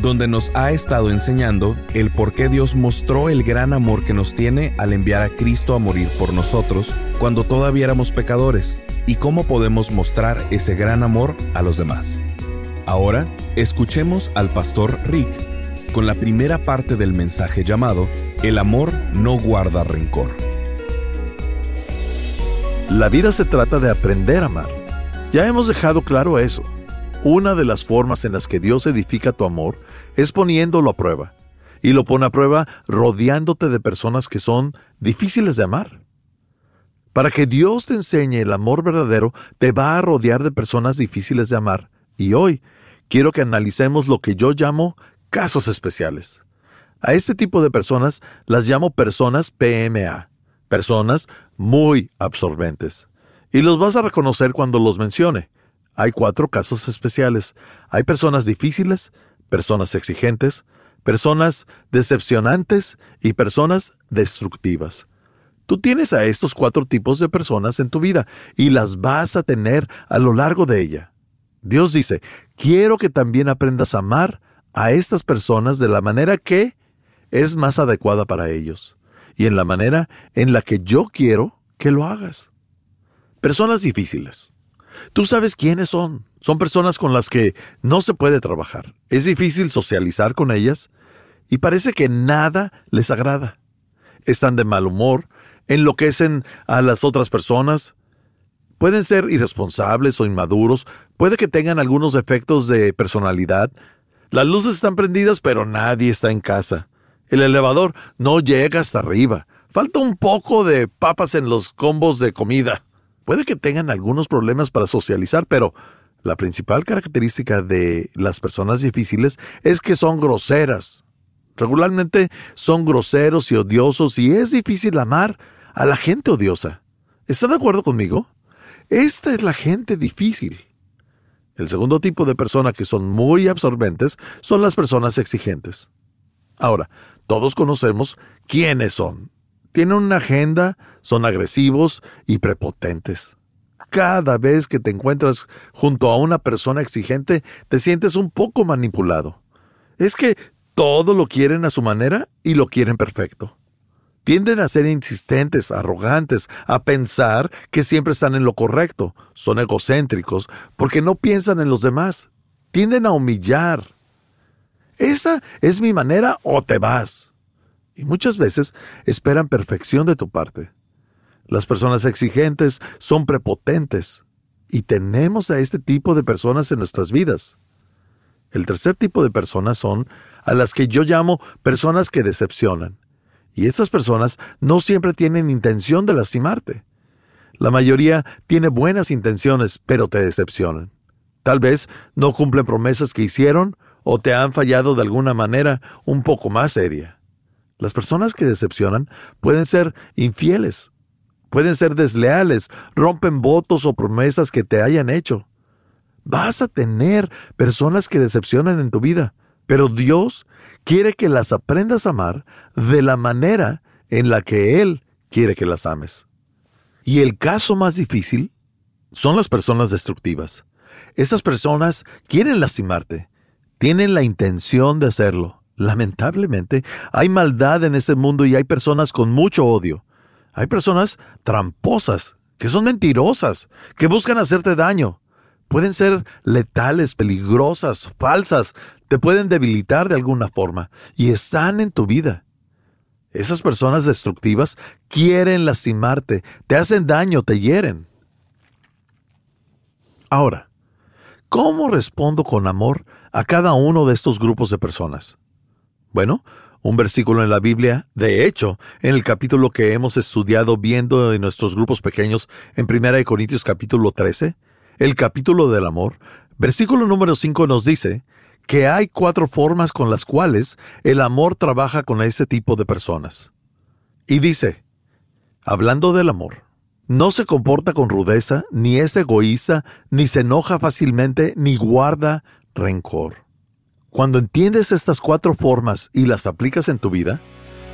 donde nos ha estado enseñando el por qué Dios mostró el gran amor que nos tiene al enviar a Cristo a morir por nosotros cuando todavía éramos pecadores y cómo podemos mostrar ese gran amor a los demás. Ahora, escuchemos al pastor Rick con la primera parte del mensaje llamado El amor no guarda rencor. La vida se trata de aprender a amar. Ya hemos dejado claro eso. Una de las formas en las que Dios edifica tu amor es poniéndolo a prueba. Y lo pone a prueba rodeándote de personas que son difíciles de amar. Para que Dios te enseñe el amor verdadero, te va a rodear de personas difíciles de amar. Y hoy quiero que analicemos lo que yo llamo casos especiales. A este tipo de personas las llamo personas PMA, personas muy absorbentes. Y los vas a reconocer cuando los mencione. Hay cuatro casos especiales. Hay personas difíciles, personas exigentes, personas decepcionantes y personas destructivas. Tú tienes a estos cuatro tipos de personas en tu vida y las vas a tener a lo largo de ella. Dios dice, quiero que también aprendas a amar a estas personas de la manera que es más adecuada para ellos y en la manera en la que yo quiero que lo hagas. Personas difíciles. Tú sabes quiénes son. Son personas con las que no se puede trabajar. Es difícil socializar con ellas y parece que nada les agrada. Están de mal humor, enloquecen a las otras personas. Pueden ser irresponsables o inmaduros, puede que tengan algunos defectos de personalidad. Las luces están prendidas pero nadie está en casa. El elevador no llega hasta arriba. Falta un poco de papas en los combos de comida. Puede que tengan algunos problemas para socializar, pero la principal característica de las personas difíciles es que son groseras. Regularmente son groseros y odiosos y es difícil amar a la gente odiosa. ¿Está de acuerdo conmigo? Esta es la gente difícil. El segundo tipo de persona que son muy absorbentes son las personas exigentes. Ahora, todos conocemos quiénes son tienen una agenda, son agresivos y prepotentes. Cada vez que te encuentras junto a una persona exigente, te sientes un poco manipulado. Es que todo lo quieren a su manera y lo quieren perfecto. Tienden a ser insistentes, arrogantes, a pensar que siempre están en lo correcto. Son egocéntricos porque no piensan en los demás. Tienden a humillar. Esa es mi manera o te vas y muchas veces esperan perfección de tu parte. Las personas exigentes son prepotentes y tenemos a este tipo de personas en nuestras vidas. El tercer tipo de personas son a las que yo llamo personas que decepcionan. Y esas personas no siempre tienen intención de lastimarte. La mayoría tiene buenas intenciones, pero te decepcionan. Tal vez no cumplen promesas que hicieron o te han fallado de alguna manera un poco más seria. Las personas que decepcionan pueden ser infieles, pueden ser desleales, rompen votos o promesas que te hayan hecho. Vas a tener personas que decepcionan en tu vida, pero Dios quiere que las aprendas a amar de la manera en la que Él quiere que las ames. Y el caso más difícil son las personas destructivas. Esas personas quieren lastimarte, tienen la intención de hacerlo, Lamentablemente, hay maldad en este mundo y hay personas con mucho odio. Hay personas tramposas, que son mentirosas, que buscan hacerte daño. Pueden ser letales, peligrosas, falsas, te pueden debilitar de alguna forma y están en tu vida. Esas personas destructivas quieren lastimarte, te hacen daño, te hieren. Ahora, ¿cómo respondo con amor a cada uno de estos grupos de personas? Bueno, un versículo en la Biblia, de hecho, en el capítulo que hemos estudiado viendo en nuestros grupos pequeños en 1 Corintios capítulo 13, el capítulo del amor, versículo número 5 nos dice que hay cuatro formas con las cuales el amor trabaja con ese tipo de personas. Y dice, hablando del amor, No se comporta con rudeza, ni es egoísta, ni se enoja fácilmente, ni guarda rencor. Cuando entiendes estas cuatro formas y las aplicas en tu vida,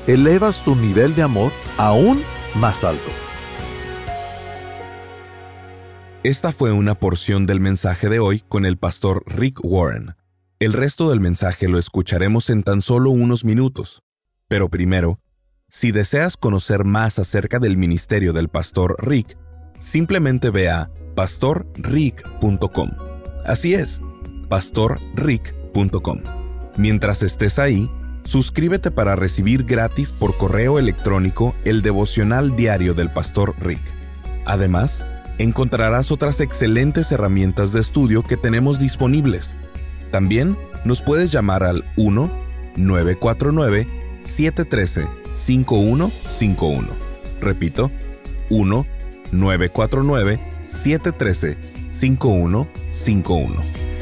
elevas tu nivel de amor aún más alto. Esta fue una porción del mensaje de hoy con el pastor Rick Warren. El resto del mensaje lo escucharemos en tan solo unos minutos. Pero primero, si deseas conocer más acerca del ministerio del pastor Rick, simplemente ve a pastorrick.com. Así es, pastorrick.com. Mientras estés ahí, suscríbete para recibir gratis por correo electrónico el devocional diario del pastor Rick. Además, encontrarás otras excelentes herramientas de estudio que tenemos disponibles. También nos puedes llamar al 1-949-713-5151. Repito, 1-949-713-5151.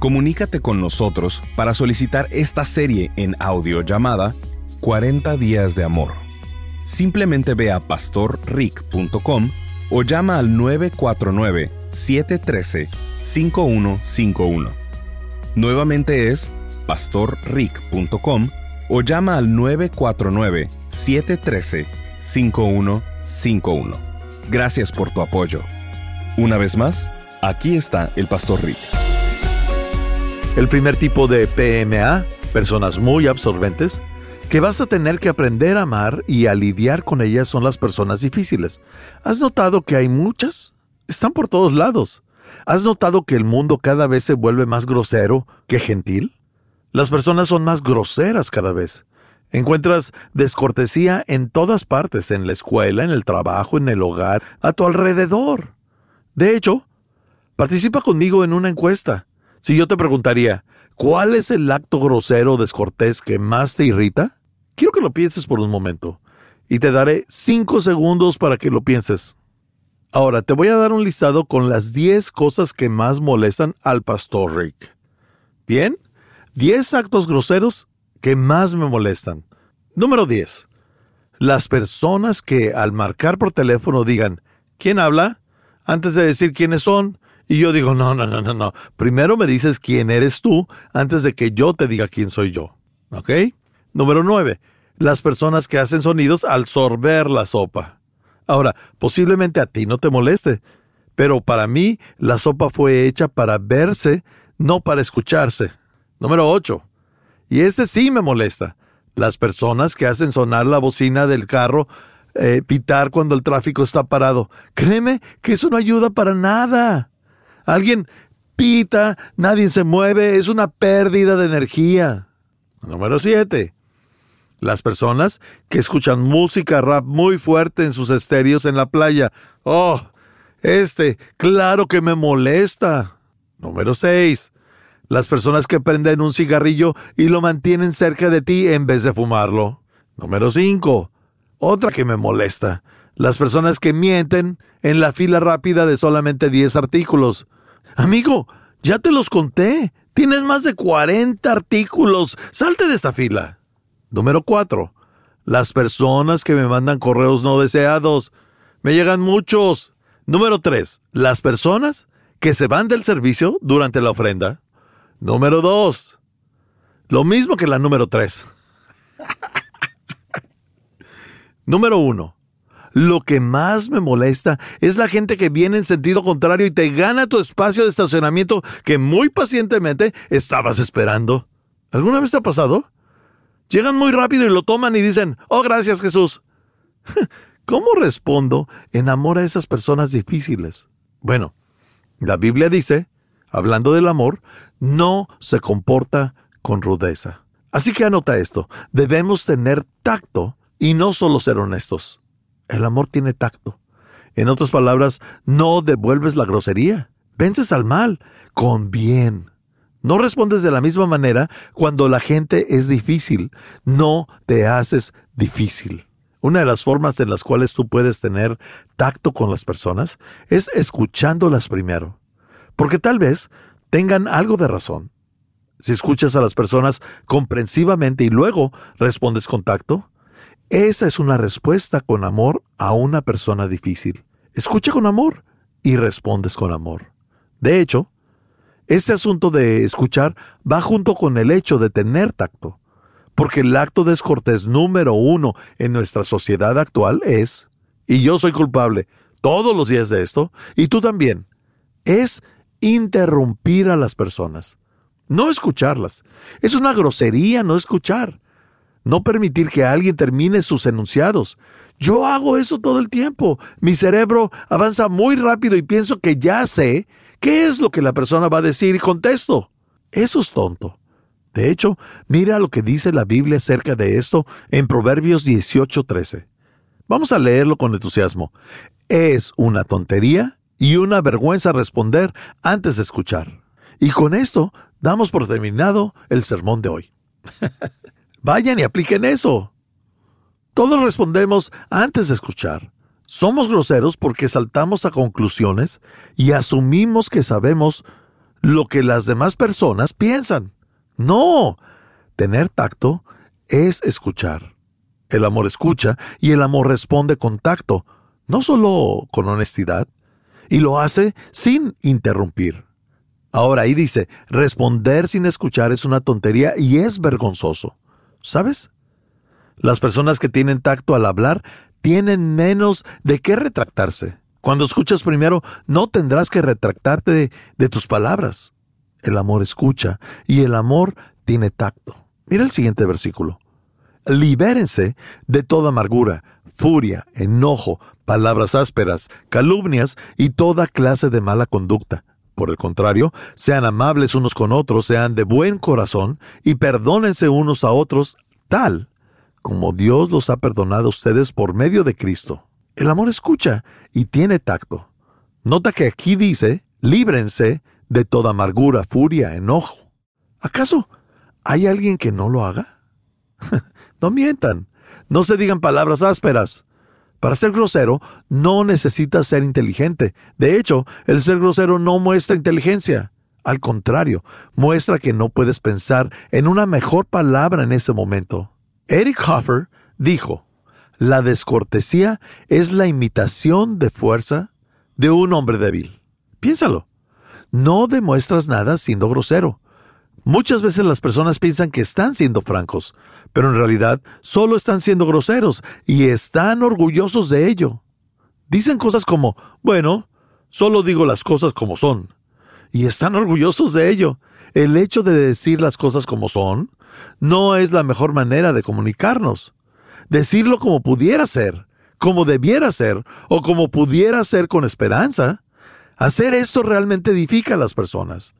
Comunícate con nosotros para solicitar esta serie en audio llamada 40 días de amor. Simplemente ve a pastorrick.com o llama al 949 713-5151. Nuevamente es pastorrick.com o llama al 949-713-5151. Gracias por tu apoyo. Una vez más, aquí está el Pastor Rick. El primer tipo de PMA, personas muy absorbentes, que vas a tener que aprender a amar y a lidiar con ellas son las personas difíciles. ¿Has notado que hay muchas? Están por todos lados. ¿Has notado que el mundo cada vez se vuelve más grosero que gentil? Las personas son más groseras cada vez. Encuentras descortesía en todas partes, en la escuela, en el trabajo, en el hogar, a tu alrededor. De hecho, participa conmigo en una encuesta. Si yo te preguntaría, ¿cuál es el acto grosero o descortés que más te irrita? Quiero que lo pienses por un momento y te daré cinco segundos para que lo pienses. Ahora te voy a dar un listado con las 10 cosas que más molestan al pastor Rick. Bien, 10 actos groseros que más me molestan. Número 10. Las personas que al marcar por teléfono digan, ¿quién habla? Antes de decir quiénes son. Y yo digo, no, no, no, no, no. Primero me dices quién eres tú antes de que yo te diga quién soy yo. ¿Ok? Número 9. Las personas que hacen sonidos al sorber la sopa. Ahora, posiblemente a ti no te moleste, pero para mí la sopa fue hecha para verse, no para escucharse. Número 8. Y este sí me molesta. Las personas que hacen sonar la bocina del carro, eh, pitar cuando el tráfico está parado. Créeme que eso no ayuda para nada. Alguien pita, nadie se mueve, es una pérdida de energía. Número 7. Las personas que escuchan música rap muy fuerte en sus estéreos en la playa. Oh, este, claro que me molesta. Número 6. Las personas que prenden un cigarrillo y lo mantienen cerca de ti en vez de fumarlo. Número 5. Otra que me molesta. Las personas que mienten en la fila rápida de solamente 10 artículos. Amigo, ya te los conté. Tienes más de 40 artículos. Salte de esta fila. Número 4. Las personas que me mandan correos no deseados. Me llegan muchos. Número 3. Las personas que se van del servicio durante la ofrenda. Número 2. Lo mismo que la número 3. número 1. Lo que más me molesta es la gente que viene en sentido contrario y te gana tu espacio de estacionamiento que muy pacientemente estabas esperando. ¿Alguna vez te ha pasado? Llegan muy rápido y lo toman y dicen, oh, gracias Jesús. ¿Cómo respondo en amor a esas personas difíciles? Bueno, la Biblia dice, hablando del amor, no se comporta con rudeza. Así que anota esto, debemos tener tacto y no solo ser honestos. El amor tiene tacto. En otras palabras, no devuelves la grosería, vences al mal con bien. No respondes de la misma manera cuando la gente es difícil. No te haces difícil. Una de las formas en las cuales tú puedes tener tacto con las personas es escuchándolas primero. Porque tal vez tengan algo de razón. Si escuchas a las personas comprensivamente y luego respondes con tacto, esa es una respuesta con amor a una persona difícil. Escucha con amor y respondes con amor. De hecho, este asunto de escuchar va junto con el hecho de tener tacto, porque el acto descortés número uno en nuestra sociedad actual es, y yo soy culpable todos los días de esto, y tú también, es interrumpir a las personas, no escucharlas. Es una grosería no escuchar, no permitir que alguien termine sus enunciados. Yo hago eso todo el tiempo. Mi cerebro avanza muy rápido y pienso que ya sé qué es lo que la persona va a decir y contesto. Eso es tonto. De hecho, mira lo que dice la Biblia acerca de esto en Proverbios 18:13. Vamos a leerlo con entusiasmo. Es una tontería y una vergüenza responder antes de escuchar. Y con esto damos por terminado el sermón de hoy. Vayan y apliquen eso. Todos respondemos antes de escuchar. Somos groseros porque saltamos a conclusiones y asumimos que sabemos lo que las demás personas piensan. No, tener tacto es escuchar. El amor escucha y el amor responde con tacto, no solo con honestidad, y lo hace sin interrumpir. Ahora ahí dice, responder sin escuchar es una tontería y es vergonzoso. ¿Sabes? Las personas que tienen tacto al hablar tienen menos de qué retractarse. Cuando escuchas primero, no tendrás que retractarte de, de, tus palabras. El amor escucha y el amor tiene tacto. Mira el siguiente versículo. Libérense de toda amargura, furia, enojo, palabras ásperas, calumnias y toda clase de mala conducta. Por el contrario, sean amables unos con otros, sean de buen corazón y perdónense unos a otros tal como Dios los ha perdonado a ustedes por medio de Cristo. El amor escucha y tiene tacto. Nota que aquí dice, líbrense de toda amargura, furia, enojo. ¿Acaso hay alguien que no lo haga? no mientan. No se digan palabras ásperas. Para ser grosero, no necesitas ser inteligente. De hecho, el ser grosero no muestra inteligencia. Al contrario, muestra que no puedes pensar en una mejor palabra en ese momento. Eric Hoffer dijo, la descortesía es la imitación de fuerza de un hombre débil. Piénsalo. No demuestras nada siendo grosero. Muchas veces las personas piensan que están siendo francos, pero en realidad solo están siendo groseros y están orgullosos de ello. Dicen cosas como, bueno, solo digo las cosas como son. Y están orgullosos de ello. El hecho de decir las cosas como son no es la mejor manera de comunicarnos. Decirlo como pudiera ser, como debiera ser o como pudiera ser con esperanza. Hacer esto realmente edifica a las personas.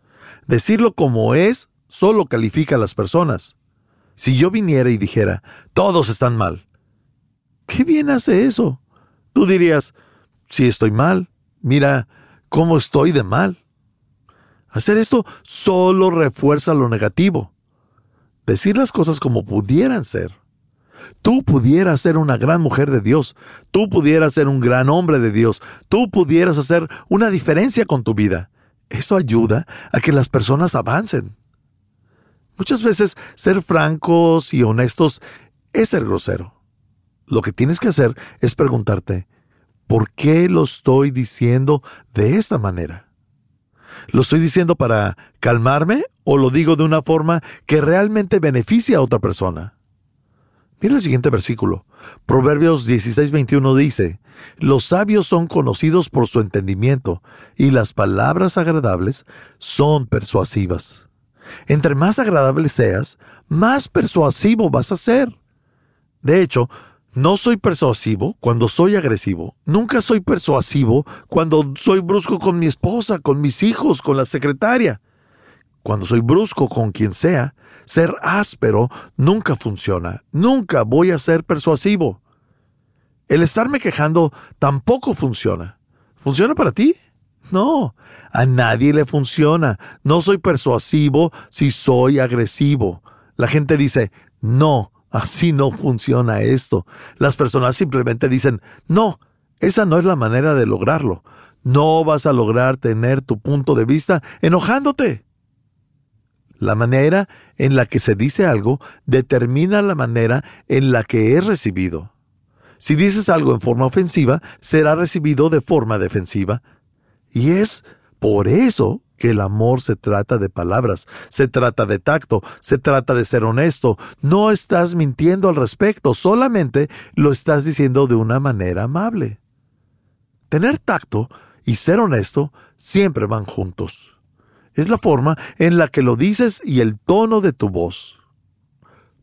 Decirlo como es solo califica a las personas. Si yo viniera y dijera, todos están mal, ¿qué bien hace eso? Tú dirías, si estoy mal, mira cómo estoy de mal. Hacer esto solo refuerza lo negativo. Decir las cosas como pudieran ser. Tú pudieras ser una gran mujer de Dios, tú pudieras ser un gran hombre de Dios, tú pudieras hacer una diferencia con tu vida. Eso ayuda a que las personas avancen. Muchas veces ser francos y honestos es ser grosero. Lo que tienes que hacer es preguntarte, ¿por qué lo estoy diciendo de esta manera? ¿Lo estoy diciendo para calmarme o lo digo de una forma que realmente beneficia a otra persona? Mira el siguiente versículo. Proverbios 16:21 dice, Los sabios son conocidos por su entendimiento, y las palabras agradables son persuasivas. Entre más agradable seas, más persuasivo vas a ser. De hecho, no soy persuasivo cuando soy agresivo. Nunca soy persuasivo cuando soy brusco con mi esposa, con mis hijos, con la secretaria. Cuando soy brusco con quien sea, ser áspero nunca funciona. Nunca voy a ser persuasivo. El estarme quejando tampoco funciona. ¿Funciona para ti? No, a nadie le funciona. No soy persuasivo si soy agresivo. La gente dice, no, así no funciona esto. Las personas simplemente dicen, no, esa no es la manera de lograrlo. No vas a lograr tener tu punto de vista enojándote. La manera en la que se dice algo determina la manera en la que es recibido. Si dices algo en forma ofensiva, será recibido de forma defensiva. Y es por eso que el amor se trata de palabras, se trata de tacto, se trata de ser honesto. No estás mintiendo al respecto, solamente lo estás diciendo de una manera amable. Tener tacto y ser honesto siempre van juntos. Es la forma en la que lo dices y el tono de tu voz.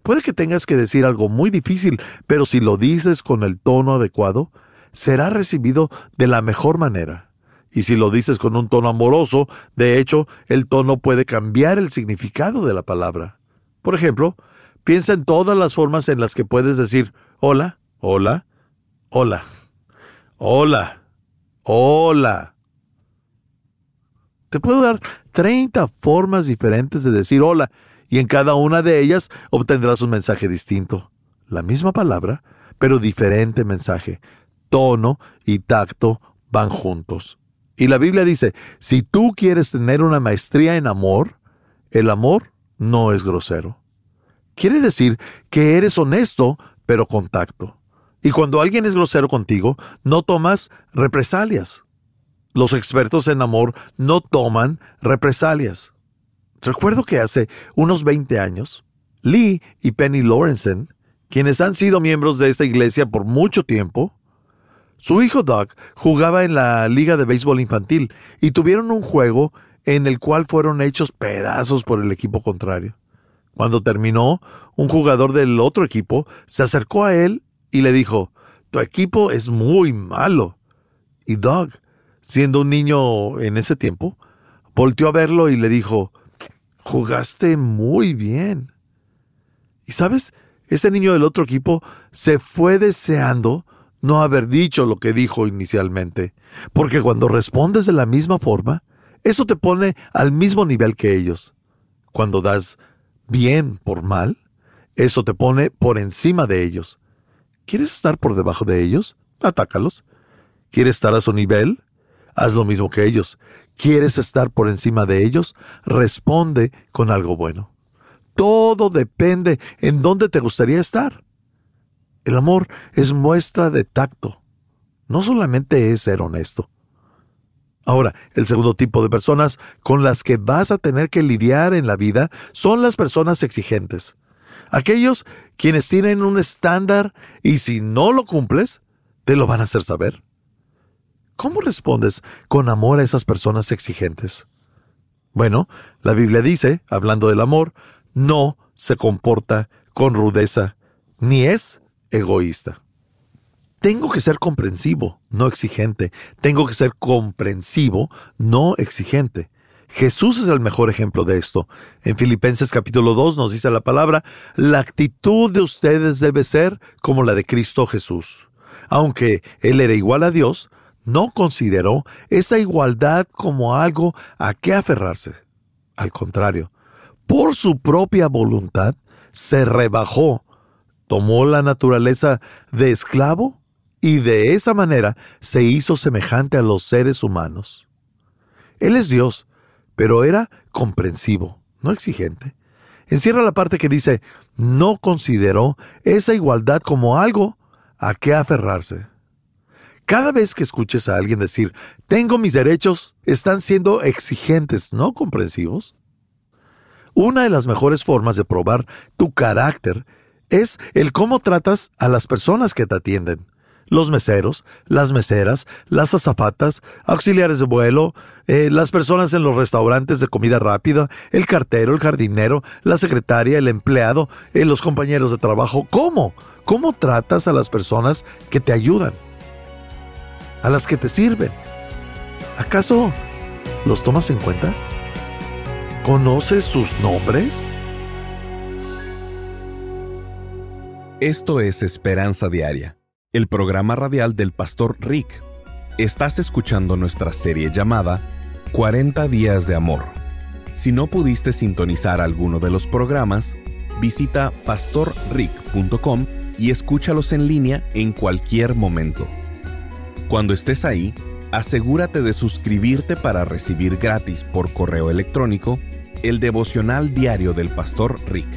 Puede que tengas que decir algo muy difícil, pero si lo dices con el tono adecuado, será recibido de la mejor manera. Y si lo dices con un tono amoroso, de hecho, el tono puede cambiar el significado de la palabra. Por ejemplo, piensa en todas las formas en las que puedes decir hola, hola, hola, hola, hola. Te puedo dar 30 formas diferentes de decir hola y en cada una de ellas obtendrás un mensaje distinto. La misma palabra, pero diferente mensaje. Tono y tacto van juntos. Y la Biblia dice, si tú quieres tener una maestría en amor, el amor no es grosero. Quiere decir que eres honesto, pero con tacto. Y cuando alguien es grosero contigo, no tomas represalias. Los expertos en amor no toman represalias. Recuerdo que hace unos 20 años, Lee y Penny Lawrenson, quienes han sido miembros de esta iglesia por mucho tiempo, su hijo Doug jugaba en la liga de béisbol infantil y tuvieron un juego en el cual fueron hechos pedazos por el equipo contrario. Cuando terminó, un jugador del otro equipo se acercó a él y le dijo, Tu equipo es muy malo. Y Doug, siendo un niño en ese tiempo, volteó a verlo y le dijo, jugaste muy bien. Y sabes, ese niño del otro equipo se fue deseando no haber dicho lo que dijo inicialmente, porque cuando respondes de la misma forma, eso te pone al mismo nivel que ellos. Cuando das bien por mal, eso te pone por encima de ellos. ¿Quieres estar por debajo de ellos? Atácalos. ¿Quieres estar a su nivel? Haz lo mismo que ellos. ¿Quieres estar por encima de ellos? Responde con algo bueno. Todo depende en dónde te gustaría estar. El amor es muestra de tacto. No solamente es ser honesto. Ahora, el segundo tipo de personas con las que vas a tener que lidiar en la vida son las personas exigentes. Aquellos quienes tienen un estándar y si no lo cumples, te lo van a hacer saber. ¿Cómo respondes con amor a esas personas exigentes? Bueno, la Biblia dice, hablando del amor, no se comporta con rudeza, ni es egoísta. Tengo que ser comprensivo, no exigente. Tengo que ser comprensivo, no exigente. Jesús es el mejor ejemplo de esto. En Filipenses capítulo 2 nos dice la palabra, la actitud de ustedes debe ser como la de Cristo Jesús. Aunque Él era igual a Dios, no consideró esa igualdad como algo a qué aferrarse. Al contrario, por su propia voluntad, se rebajó, tomó la naturaleza de esclavo y de esa manera se hizo semejante a los seres humanos. Él es Dios, pero era comprensivo, no exigente. Encierra la parte que dice, no consideró esa igualdad como algo a qué aferrarse. Cada vez que escuches a alguien decir, tengo mis derechos, están siendo exigentes, no comprensivos. Una de las mejores formas de probar tu carácter es el cómo tratas a las personas que te atienden. Los meseros, las meseras, las azafatas, auxiliares de vuelo, eh, las personas en los restaurantes de comida rápida, el cartero, el jardinero, la secretaria, el empleado, eh, los compañeros de trabajo. ¿Cómo? ¿Cómo tratas a las personas que te ayudan? A las que te sirven. ¿Acaso los tomas en cuenta? ¿Conoces sus nombres? Esto es Esperanza Diaria, el programa radial del pastor Rick. Estás escuchando nuestra serie llamada 40 días de amor. Si no pudiste sintonizar alguno de los programas, visita pastorrick.com y escúchalos en línea en cualquier momento. Cuando estés ahí, asegúrate de suscribirte para recibir gratis por correo electrónico el devocional diario del pastor Rick.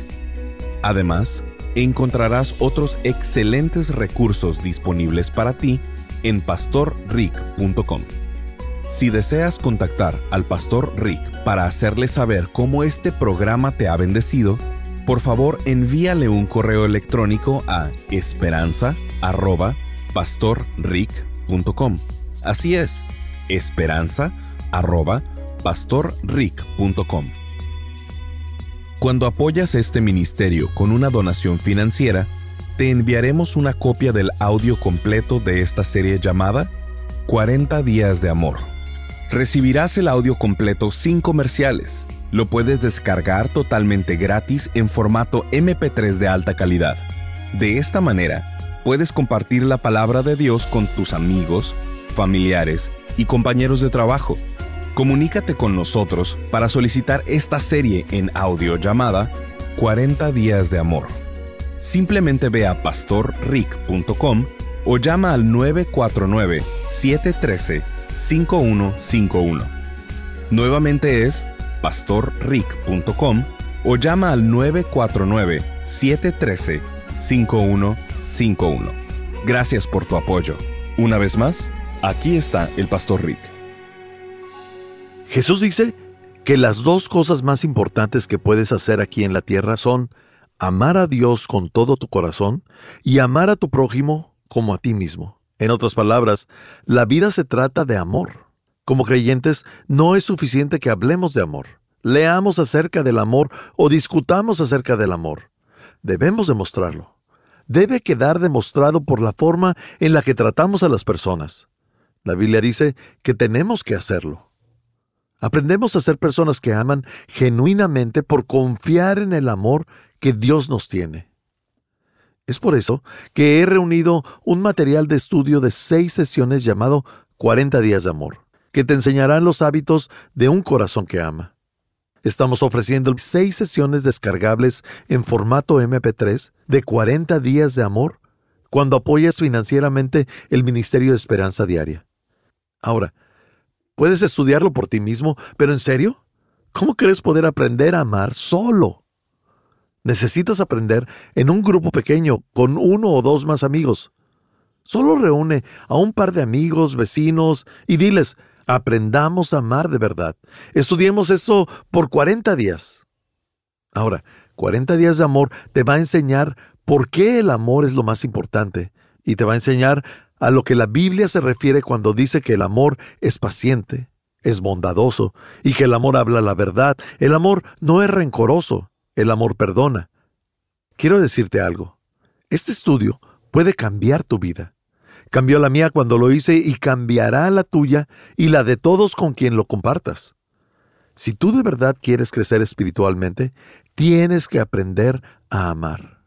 Además, encontrarás otros excelentes recursos disponibles para ti en pastorrick.com. Si deseas contactar al pastor Rick para hacerle saber cómo este programa te ha bendecido, por favor envíale un correo electrónico a esperanza@pastorrick.com. Así es, esperanza@pastorrick.com. Cuando apoyas este ministerio con una donación financiera, te enviaremos una copia del audio completo de esta serie llamada 40 días de amor. Recibirás el audio completo sin comerciales. Lo puedes descargar totalmente gratis en formato MP3 de alta calidad. De esta manera, puedes compartir la palabra de Dios con tus amigos, familiares y compañeros de trabajo. Comunícate con nosotros para solicitar esta serie en audio llamada 40 días de amor simplemente ve a pastorrick.com o llama al 949-713-5151. Nuevamente es pastorrick.com o llama al 949-713-5151. Gracias por tu apoyo. Una vez más, aquí está el Pastor Rick. Jesús dice que las dos cosas más importantes que puedes hacer aquí en la tierra son amar a Dios con todo tu corazón y amar a tu prójimo como a ti mismo. En otras palabras, la vida se trata de amor. Como creyentes, no es suficiente que hablemos de amor, leamos acerca del amor o discutamos acerca del amor. Debemos demostrarlo. Debe quedar demostrado por la forma en la que tratamos a las personas. La Biblia dice que tenemos que hacerlo. Aprendemos a ser personas que aman genuinamente por confiar en el amor que Dios nos tiene. Es por eso que he reunido un material de estudio de seis sesiones llamado 40 días de amor, que te enseñarán los hábitos de un corazón que ama. Estamos ofreciendo seis sesiones descargables en formato MP3 de 40 días de amor cuando apoyas financieramente el Ministerio de Esperanza Diaria. Ahora, puedes estudiarlo por ti mismo, pero ¿en serio? ¿Cómo crees poder aprender a amar solo? Necesitas aprender en un grupo pequeño, con uno o dos más amigos. Solo reúne a un par de amigos, vecinos, y diles, aprendamos a amar de verdad. Estudiemos esto por 40 días. Ahora, 40 días de amor te va a enseñar por qué el amor es lo más importante y te va a enseñar a lo que la Biblia se refiere cuando dice que el amor es paciente, es bondadoso y que el amor habla la verdad. El amor no es rencoroso. El amor perdona. Quiero decirte algo. Este estudio puede cambiar tu vida. Cambió la mía cuando lo hice y cambiará la tuya y la de todos con quien lo compartas. Si tú de verdad quieres crecer espiritualmente, tienes que aprender a amar.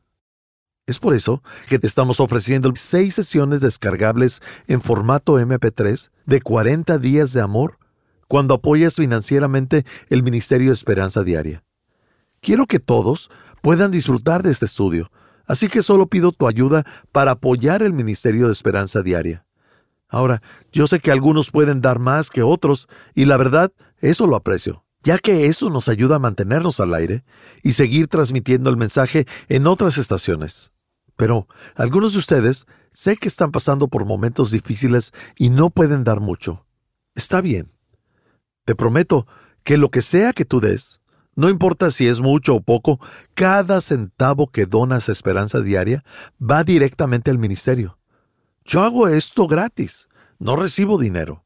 Es por eso que te estamos ofreciendo seis sesiones descargables en formato MP3 de 40 días de amor cuando apoyas financieramente el Ministerio de Esperanza Diaria. Quiero que todos puedan disfrutar de este estudio, así que solo pido tu ayuda para apoyar el Ministerio de Esperanza Diaria. Ahora, yo sé que algunos pueden dar más que otros, y la verdad, eso lo aprecio, ya que eso nos ayuda a mantenernos al aire y seguir transmitiendo el mensaje en otras estaciones. Pero algunos de ustedes sé que están pasando por momentos difíciles y no pueden dar mucho. Está bien. Te prometo que lo que sea que tú des, no importa si es mucho o poco, cada centavo que donas a Esperanza Diaria va directamente al ministerio. Yo hago esto gratis, no recibo dinero.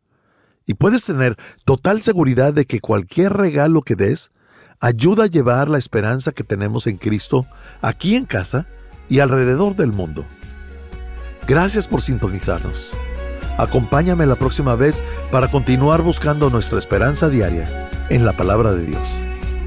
Y puedes tener total seguridad de que cualquier regalo que des ayuda a llevar la esperanza que tenemos en Cristo aquí en casa y alrededor del mundo. Gracias por sintonizarnos. Acompáñame la próxima vez para continuar buscando nuestra esperanza diaria en la palabra de Dios.